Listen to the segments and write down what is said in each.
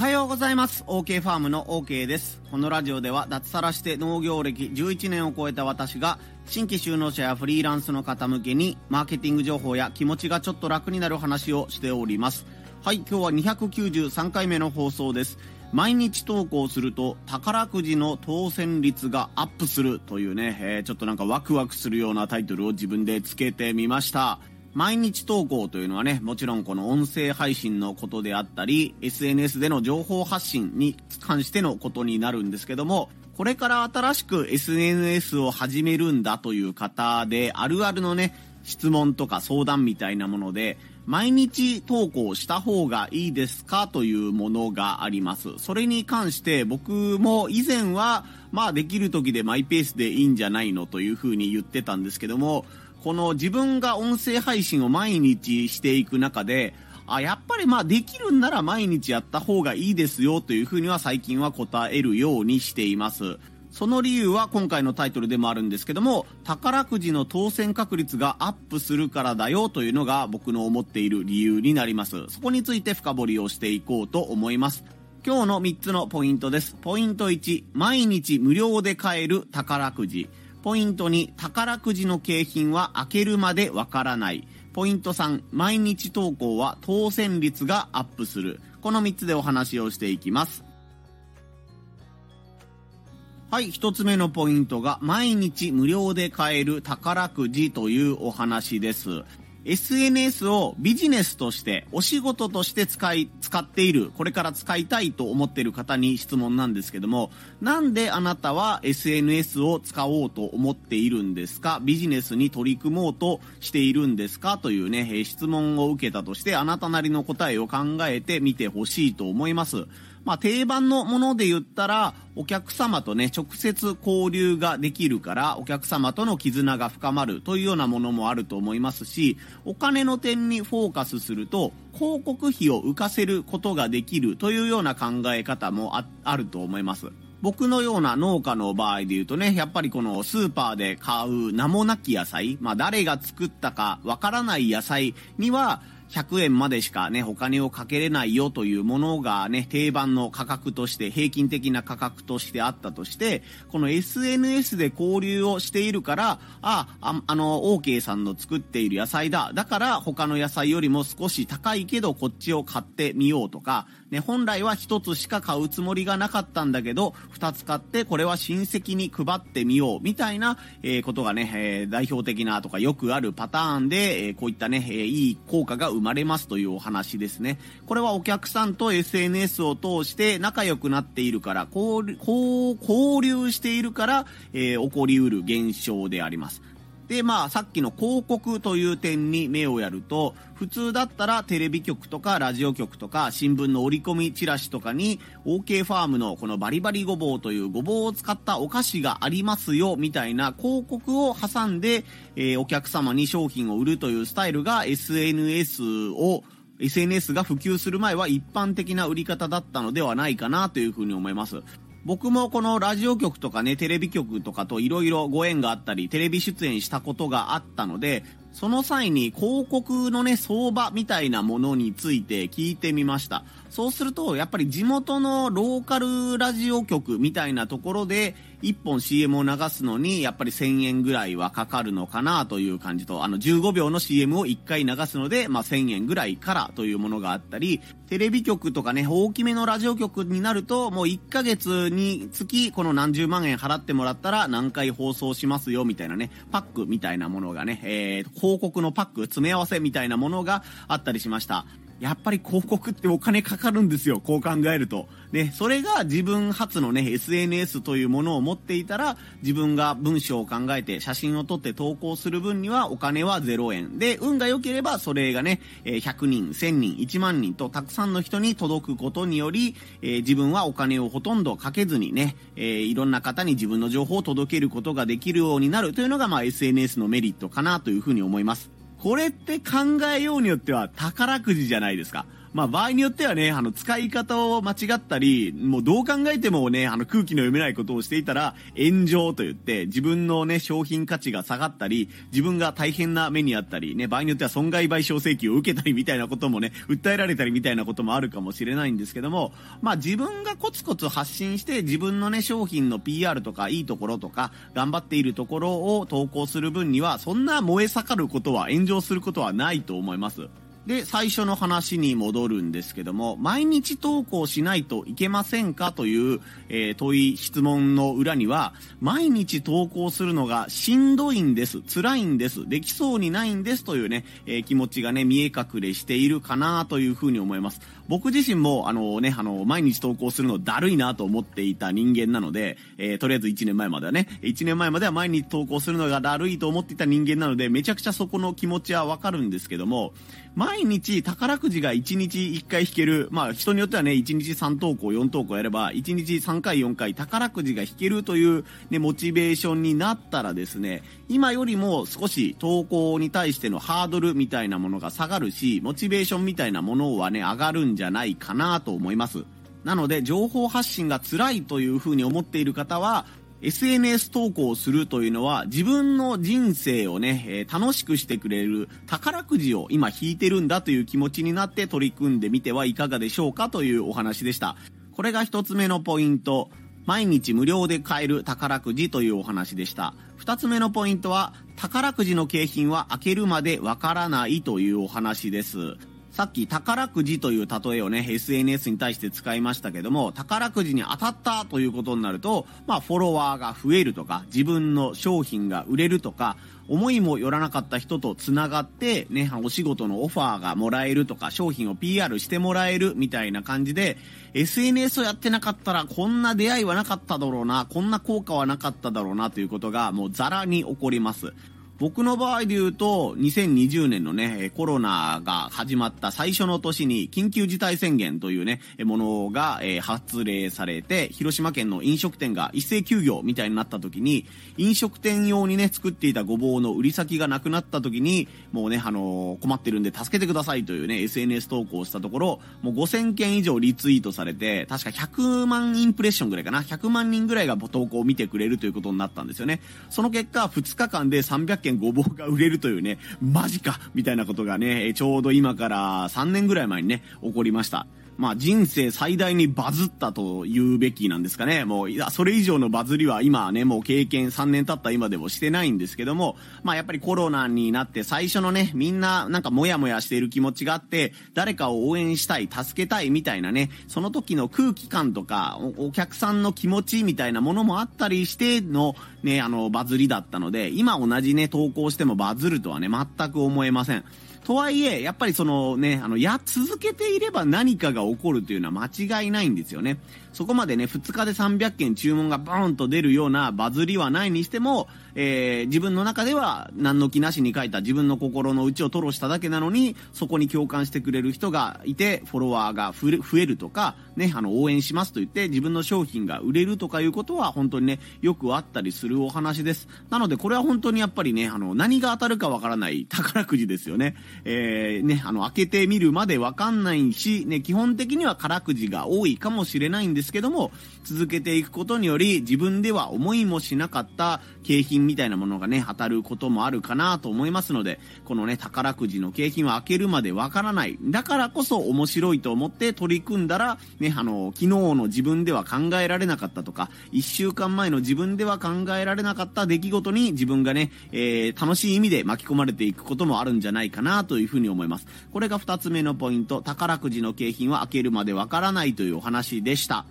はようございます。OK ファームの OK です。このラジオでは脱サラして農業歴11年を超えた私が新規就農者やフリーランスの方向けにマーケティング情報や気持ちがちょっと楽になる話をしております。はい今日は293回目の放送です。毎日投稿すると宝くじの当選率がアップするというね、えー、ちょっとなんかワクワクするようなタイトルを自分でつけてみました。毎日投稿というのはね、もちろんこの音声配信のことであったり、SNS での情報発信に関してのことになるんですけども、これから新しく SNS を始めるんだという方で、あるあるのね、質問とか相談みたいなもので、毎日投稿した方がいいですかというものがあります。それに関して僕も以前は、まあできる時でマイペースでいいんじゃないのというふうに言ってたんですけども、この自分が音声配信を毎日していく中で、あ、やっぱりまあできるんなら毎日やった方がいいですよというふうには最近は答えるようにしています。その理由は今回のタイトルでもあるんですけども、宝くじの当選確率がアップするからだよというのが僕の思っている理由になります。そこについて深掘りをしていこうと思います。今日の3つのポイントです。ポイント1、毎日無料で買える宝くじ。ポイント2、宝くじの景品は開けるまでわからない。ポイント3、毎日投稿は当選率がアップする。この3つでお話をしていきます。はい、1つ目のポイントが、毎日無料で買える宝くじというお話です。SNS をビジネスとしてお仕事として使い、使っている、これから使いたいと思っている方に質問なんですけども、なんであなたは SNS を使おうと思っているんですか？ビジネスに取り組もうとしているんですか？というね、質問を受けたとして、あなたなりの答えを考えてみてほしいと思います。まあ、定番のもので言ったら、お客様とね、直接交流ができるから、お客様との絆が深まるというようなものもあると思いますし、お金の点にフォーカスすると、広告費を浮かせることができるというような考え方もあると思います。僕のような農家の場合で言うとね、やっぱりこのスーパーで買う名もなき野菜、まあ誰が作ったかわからない野菜には、100円までしかね、お金をかけれないよというものがね、定番の価格として、平均的な価格としてあったとして、この SNS で交流をしているから、あ、ああの、OK さんの作っている野菜だ。だから他の野菜よりも少し高いけどこっちを買ってみようとか、ね、本来は1つしか買うつもりがなかったんだけど、2つ買ってこれは親戚に配ってみようみたいな、えー、ことがね、えー、代表的なとかよくあるパターンで、えー、こういったね、えいい効果が生まれますというお話ですね。これはお客さんと SNS を通して仲良くなっているから、交流しているから、え起こりうる現象であります。で、まあ、さっきの広告という点に目をやると、普通だったらテレビ局とかラジオ局とか新聞の折り込みチラシとかに OK ファームのこのバリバリごぼうというごぼうを使ったお菓子がありますよみたいな広告を挟んで、えー、お客様に商品を売るというスタイルが SNS を SNS が普及する前は一般的な売り方だったのではないかなというふうに思います。僕もこのラジオ局とかね、テレビ局とかといろいろご縁があったり、テレビ出演したことがあったので、その際に広告のね、相場みたいなものについて聞いてみました。そうすると、やっぱり地元のローカルラジオ局みたいなところで、1本 CM を流すのに、やっぱり1000円ぐらいはかかるのかなという感じと、あの15秒の CM を1回流すので、まあ、1000円ぐらいからというものがあったり、テレビ局とかね、大きめのラジオ局になると、もう1ヶ月につき、この何十万円払ってもらったら何回放送しますよみたいなね、パックみたいなものがね、えー、広告のパック、詰め合わせみたいなものがあったりしました。やっぱり広告ってお金かかるんですよ、こう考えると。ね、それが自分初のね、SNS というものを持っていたら、自分が文章を考えて写真を撮って投稿する分にはお金は0円。で、運が良ければそれがね、100人、1000人、1万人とたくさんの人に届くことにより、えー、自分はお金をほとんどかけずにね、えー、いろんな方に自分の情報を届けることができるようになるというのが、まあ、SNS のメリットかなというふうに思います。これって考えようによっては宝くじじゃないですか。まあ場合によってはね、あの使い方を間違ったり、もうどう考えてもね、あの空気の読めないことをしていたら炎上と言って自分のね、商品価値が下がったり、自分が大変な目にあったり、ね、場合によっては損害賠償請求を受けたりみたいなこともね、訴えられたりみたいなこともあるかもしれないんですけども、まあ自分がコツコツ発信して自分のね、商品の PR とかいいところとか、頑張っているところを投稿する分には、そんな燃え盛ることは、炎上することはないと思います。で、最初の話に戻るんですけども、毎日投稿しないといけませんか？という、えー、問い、質問の裏には、毎日投稿するのがしんどいんです、辛いんです、できそうにないんですというね、えー、気持ちがね、見え隠れしているかなというふうに思います。僕自身も、あのね、あの、毎日投稿するのだるいなと思っていた人間なので、えー、とりあえず1年前まではね、1年前までは毎日投稿するのがだるいと思っていた人間なので、めちゃくちゃそこの気持ちはわかるんですけども、毎日宝くじが1日1回引ける、まあ人によってはね、1日3投稿、4投稿やれば、1日3回、4回宝くじが引けるというね、モチベーションになったらですね、今よりも少し投稿に対してのハードルみたいなものが下がるし、モチベーションみたいなものはね、上がるんじゃじゃないかなと思います。なので、情報発信が辛いというふうに思っている方は、SNS 投稿をするというのは自分の人生をね、えー、楽しくしてくれる宝くじを今引いてるんだという気持ちになって取り組んでみてはいかがでしょうかというお話でした。これが一つ目のポイント。毎日無料で買える宝くじというお話でした。二つ目のポイントは、宝くじの景品は開けるまでわからないというお話です。さっき宝くじという例えをね、SNS に対して使いましたけども、宝くじに当たったということになると、まあ、フォロワーが増えるとか、自分の商品が売れるとか、思いもよらなかった人と繋がって、ね、お仕事のオファーがもらえるとか、商品を PR してもらえるみたいな感じで、SNS をやってなかったらこんな出会いはなかっただろうな、こんな効果はなかっただろうなということがもうザラに起こります。僕の場合で言うと、2020年のね、コロナが始まった最初の年に緊急事態宣言というね、ものが発令されて、広島県の飲食店が一斉休業みたいになった時に、飲食店用にね、作っていたごぼうの売り先がなくなった時に、もうね、あのー、困ってるんで助けてくださいというね、SNS 投稿をしたところ、もう5000件以上リツイートされて、確か100万インプレッションぐらいかな、100万人ぐらいが投稿を見てくれるということになったんですよね。その結果、2日間で300件ごぼうが売れるというね、マジかみたいなことがね、ちょうど今から3年ぐらい前にね、起こりました。まあ人生最大にバズったと言うべきなんですかね。もう、いや、それ以上のバズりは今ね、もう経験3年経った今でもしてないんですけども、まあやっぱりコロナになって最初のね、みんななんかモヤモヤしている気持ちがあって、誰かを応援したい、助けたいみたいなね、その時の空気感とか、お客さんの気持ちみたいなものもあったりしてのね、あの、バズりだったので、今同じね、投稿してもバズるとはね、全く思えません。とはいえ、やっぱりそのね、あの、や、続けていれば何かが起こるというのは間違いないんですよね。そこまでね、2日で300件注文がバーンと出るようなバズりはないにしても、えー、自分の中では何の気なしに書いた自分の心の内を吐露しただけなのに、そこに共感してくれる人がいて、フォロワーが増えるとか、ね、あの、応援しますと言って自分の商品が売れるとかいうことは本当にね、よくあったりするお話です。なのでこれは本当にやっぱりね、あの、何が当たるかわからない宝くじですよね。えー、ね、あの、開けてみるまでわかんないし、ね、基本的には空くじが多いかもしれないんですけども、続けていくことにより自分では思いもしなかった景品みたいなものがね、当たることもあるかなと思いますので、このね、宝くじの景品は開けるまでわからない。だからこそ面白いと思って取り組んだら、ね、あの、昨日の自分では考えられなかったとか、一週間前の自分では考えられなかった出来事に自分がね、えー、楽しい意味で巻き込まれていくこともあるんじゃないかなというふうに思います。これが二つ目のポイント、宝くじの景品は開けるまでわからないというお話でした。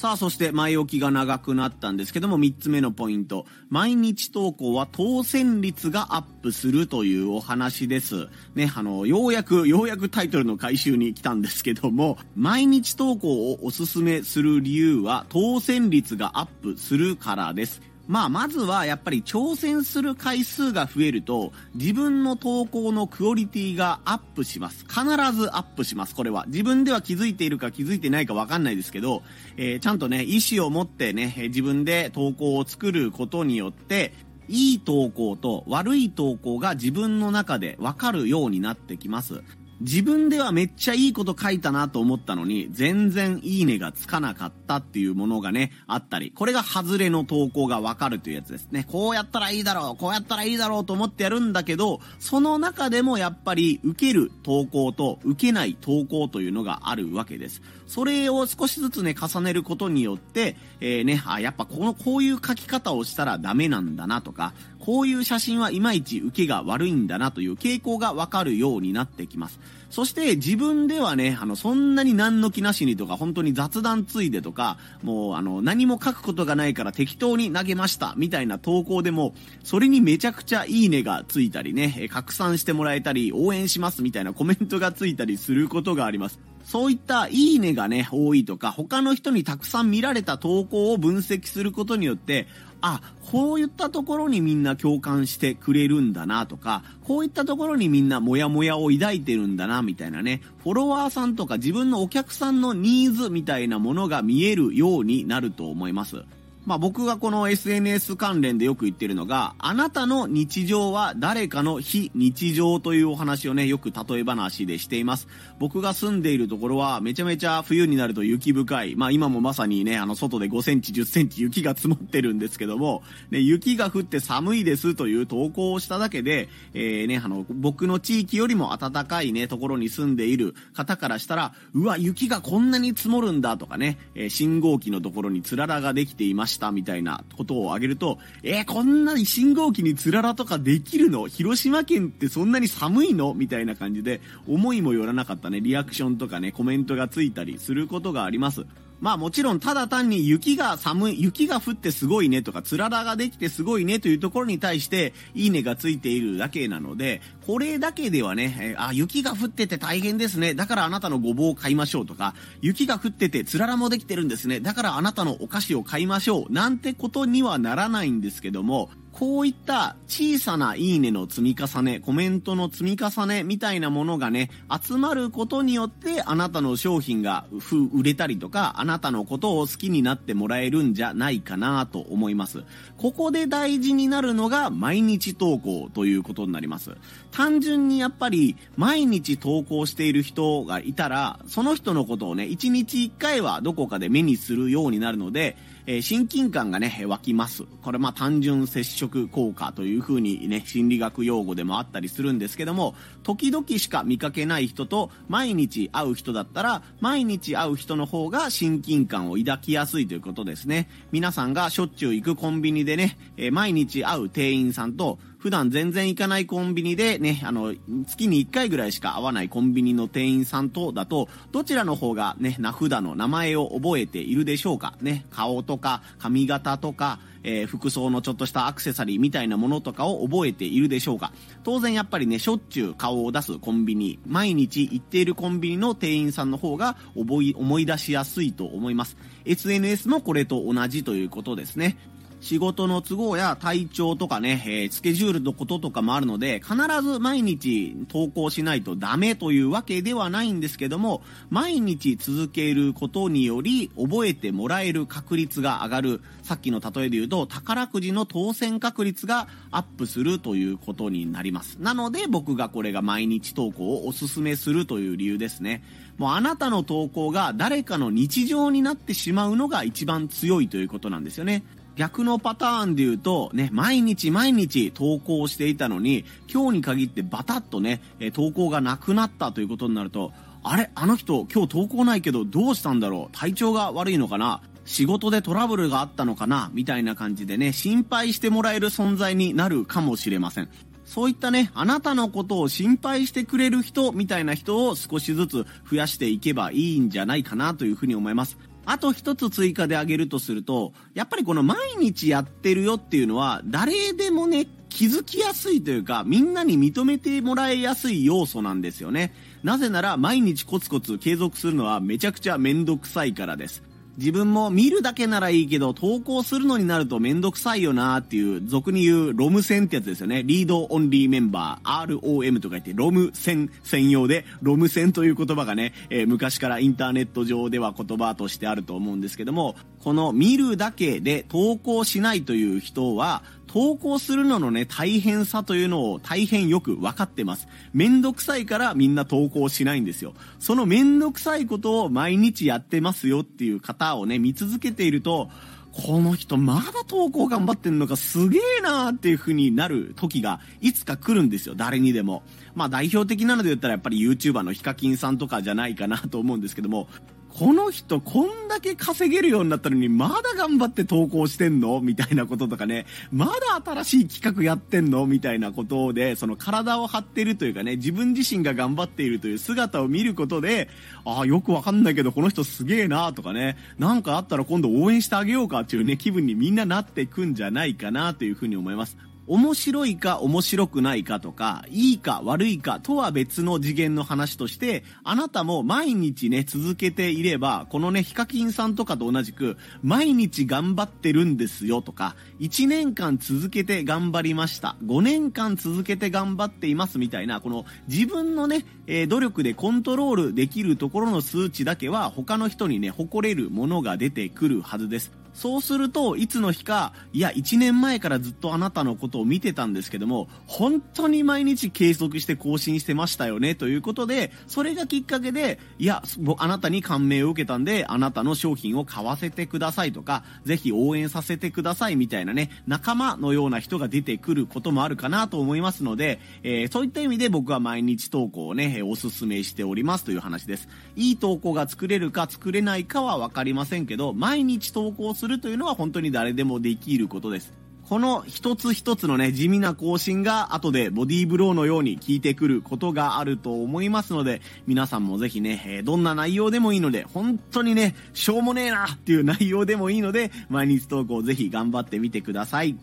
さあ、そして前置きが長くなったんですけども、3つ目のポイント。毎日投稿は当選率がアップするというお話です。ね、あの、ようやく、ようやくタイトルの回収に来たんですけども、毎日投稿をおすすめする理由は、当選率がアップするからです。まあ、まずはやっぱり挑戦する回数が増えると、自分の投稿のクオリティがアップします。必ずアップします、これは。自分では気づいているか気づいてないかわかんないですけど、えー、ちゃんとね、意思を持ってね、自分で投稿を作ることによって、いい投稿と悪い投稿が自分の中でわかるようになってきます。自分ではめっちゃいいこと書いたなと思ったのに、全然いいねがつかなかったっていうものがね、あったり、これが外れの投稿がわかるというやつですね。こうやったらいいだろう、こうやったらいいだろうと思ってやるんだけど、その中でもやっぱり受ける投稿と受けない投稿というのがあるわけです。それを少しずつね、重ねることによって、えー、ね、あ、やっぱこの、こういう書き方をしたらダメなんだなとか、こういう写真はいまいち受けが悪いんだなという傾向がわかるようになってきます。そして自分ではね、あの、そんなに何の気なしにとか、本当に雑談ついでとか、もうあの、何も書くことがないから適当に投げました、みたいな投稿でも、それにめちゃくちゃいいねがついたりね、拡散してもらえたり、応援しますみたいなコメントがついたりすることがあります。そういったいいねがね、多いとか、他の人にたくさん見られた投稿を分析することによって、あ、こういったところにみんな共感してくれるんだなとか、こういったところにみんなモヤモヤを抱いてるんだなみたいなね、フォロワーさんとか自分のお客さんのニーズみたいなものが見えるようになると思います。まあ僕がこの SNS 関連でよく言ってるのが、あなたの日常は誰かの非日常というお話をね、よく例え話でしています。僕が住んでいるところはめちゃめちゃ冬になると雪深い。まあ今もまさにね、あの外で5センチ、10センチ雪が積もってるんですけども、ね、雪が降って寒いですという投稿をしただけで、えー、ね、あの、僕の地域よりも暖かいね、ところに住んでいる方からしたら、うわ、雪がこんなに積もるんだとかね、えー、信号機のところにつららができていました。したみたいなことを挙げると、えー、こんなに信号機につららとかできるの？広島県ってそんなに寒いの？みたいな感じで、思いもよらなかったね、リアクションとかね、コメントがついたりすることがあります。まあもちろんただ単に雪が寒い、雪が降ってすごいねとか、つららができてすごいねというところに対して、いいねがついているだけなので、これだけではね、え、あ、雪が降ってて大変ですね。だからあなたのごぼうを買いましょうとか、雪が降っててつららもできてるんですね。だからあなたのお菓子を買いましょう。なんてことにはならないんですけども、こういった小さないいねの積み重ね、コメントの積み重ねみたいなものがね、集まることによってあなたの商品が売れたりとか、あなたのことを好きになってもらえるんじゃないかなと思います。ここで大事になるのが毎日投稿ということになります。単純にやっぱり毎日投稿している人がいたら、その人のことをね、1日1回はどこかで目にするようになるので、えー、親近感がね、湧きます。これまあ単純接触効果という風にね、心理学用語でもあったりするんですけども、時々しか見かけない人と毎日会う人だったら、毎日会う人の方が親近感を抱きやすいということですね。皆さんがしょっちゅう行くコンビニでね、えー、毎日会う店員さんと、普段全然行かないコンビニでね、あの、月に1回ぐらいしか会わないコンビニの店員さんとだと、どちらの方がね、名札の名前を覚えているでしょうか？ね、顔とか髪型とか、えー、服装のちょっとしたアクセサリーみたいなものとかを覚えているでしょうか？当然やっぱりね、しょっちゅう顔を出すコンビニ、毎日行っているコンビニの店員さんの方が、思い出しやすいと思います。SNS もこれと同じということですね。仕事の都合や体調とかね、えー、スケジュールのこととかもあるので、必ず毎日投稿しないとダメというわけではないんですけども、毎日続けることにより、覚えてもらえる確率が上がる。さっきの例えで言うと、宝くじの当選確率がアップするということになります。なので、僕がこれが毎日投稿をおすすめするという理由ですね。もうあなたの投稿が誰かの日常になってしまうのが一番強いということなんですよね。逆のパターンで言うと、ね、毎日毎日投稿していたのに、今日に限ってバタッとね、投稿がなくなったということになると、あれ？あの人今日投稿ないけどどうしたんだろう？体調が悪いのかな？仕事でトラブルがあったのかな？みたいな感じでね、心配してもらえる存在になるかもしれません。そういったね、あなたのことを心配してくれる人みたいな人を少しずつ増やしていけばいいんじゃないかなというふうに思います。あと一つ追加で挙げるとすると、やっぱりこの毎日やってるよっていうのは、誰でもね、気づきやすいというか、みんなに認めてもらいやすい要素なんですよね。なぜなら、毎日コツコツ継続するのはめちゃくちゃめんどくさいからです。自分も見るだけならいいけど、投稿するのになるとめんどくさいよなーっていう、俗に言うロム線ってやつですよね。リードオンリーメンバー、ROM とか言って、ロム線専用で、ロム線という言葉がね、えー、昔からインターネット上では言葉としてあると思うんですけども、この見るだけで投稿しないという人は、投稿するののね、大変さというのを大変よく分かってます。めんどくさいからみんな投稿しないんですよ。そのめんどくさいことを毎日やってますよっていう方をね、見続けていると、この人まだ投稿頑張ってんのかすげえなーっていう風になる時がいつか来るんですよ、誰にでも。まあ代表的なので言ったらやっぱり YouTuber のヒカキンさんとかじゃないかなと思うんですけども、この人こんだけ稼げるようになったのにまだ頑張って投稿してんの？みたいなこととかね、まだ新しい企画やってんの？みたいなことで、その体を張ってるというかね、自分自身が頑張っているという姿を見ることで、ああ、よくわかんないけどこの人すげえなとかね、なんかあったら今度応援してあげようかっていうね、気分にみんななっていくんじゃないかなというふうに思います。面白いか面白くないかとか、いいか悪いかとは別の次元の話として、あなたも毎日ね、続けていれば、このね、ヒカキンさんとかと同じく、毎日頑張ってるんですよとか、1年間続けて頑張りました。5年間続けて頑張っていますみたいな、この自分のね、えー、努力でコントロールできるところの数値だけは他の人にね、誇れるものが出てくるはずです。そうすると、いつの日か、いや、1年前からずっとあなたのことを見てたんですけども、本当に毎日計測して更新してましたよね、ということで、それがきっかけで、いや、あなたに感銘を受けたんで、あなたの商品を買わせてくださいとか、ぜひ応援させてくださいみたいなね、仲間のような人が出てくることもあるかなと思いますので、えー、そういった意味で僕は毎日投稿をね、おすすめしておりますという話です。いい投稿が作れるか作れないかはわかりませんけど、毎日投稿すするというのは本当に誰でもできることです。この一つ一つのね、地味な更新が後でボディーブローのように効いてくることがあると思いますので、皆さんもぜひね、えどんな内容でもいいので、本当にね、しょうもねえなっていう内容でもいいので、毎日投稿ぜひ頑張ってみてください。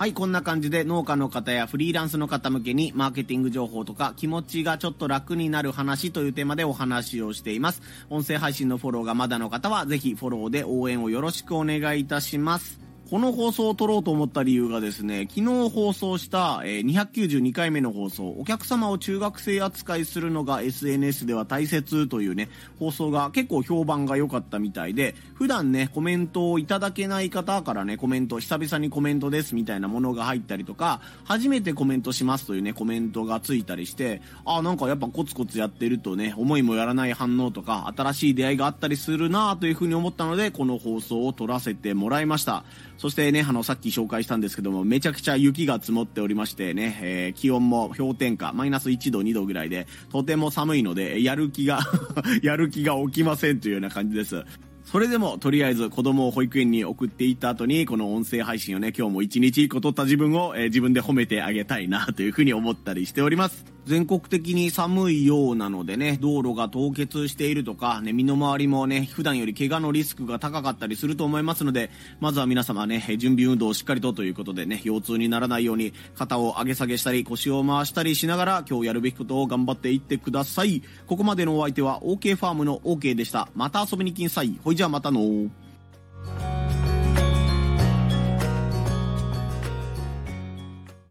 はい、こんな感じで農家の方やフリーランスの方向けにマーケティング情報とか気持ちがちょっと楽になる話というテーマでお話をしています。音声配信のフォローがまだの方はぜひフォローで応援をよろしくお願いいたします。この放送を撮ろうと思った理由がですね、昨日放送した、え292回目の放送、お客様を中学生扱いするのが SNS では大切というね、放送が結構評判が良かったみたいで、普段ね、コメントをいただけない方からね、コメント、久々にコメントですみたいなものが入ったりとか、初めてコメントしますというね、コメントがついたりして、あ、なんかやっぱコツコツやってるとね、思いもやらない反応とか、新しい出会いがあったりするなというふうに思ったので、この放送を撮らせてもらいました。そしてね、あの、さっき紹介したんですけども、めちゃくちゃ雪が積もっておりましてね、えー、気温も氷点下、マイナス1度、2度ぐらいで、とても寒いので、やる気が やる気が起きませんというような感じです。それでも、とりあえず子供を保育園に送っていった後に、この音声配信をね、今日も一日一個撮った自分を、えー、自分で褒めてあげたいな、というふうに思ったりしております。全国的に寒いようなのでね、道路が凍結しているとか、ね、身の回りもね、普段より怪我のリスクが高かったりすると思いますので、まずは皆様ね、準備運動をしっかりとということでね、腰痛にならないように、肩を上げ下げしたり、腰を回したりしながら、今日やるべきことを頑張っていってください。ここまでのお相手は、OK ファームの OK でした。また遊びに来んさい。ほいじゃあまたの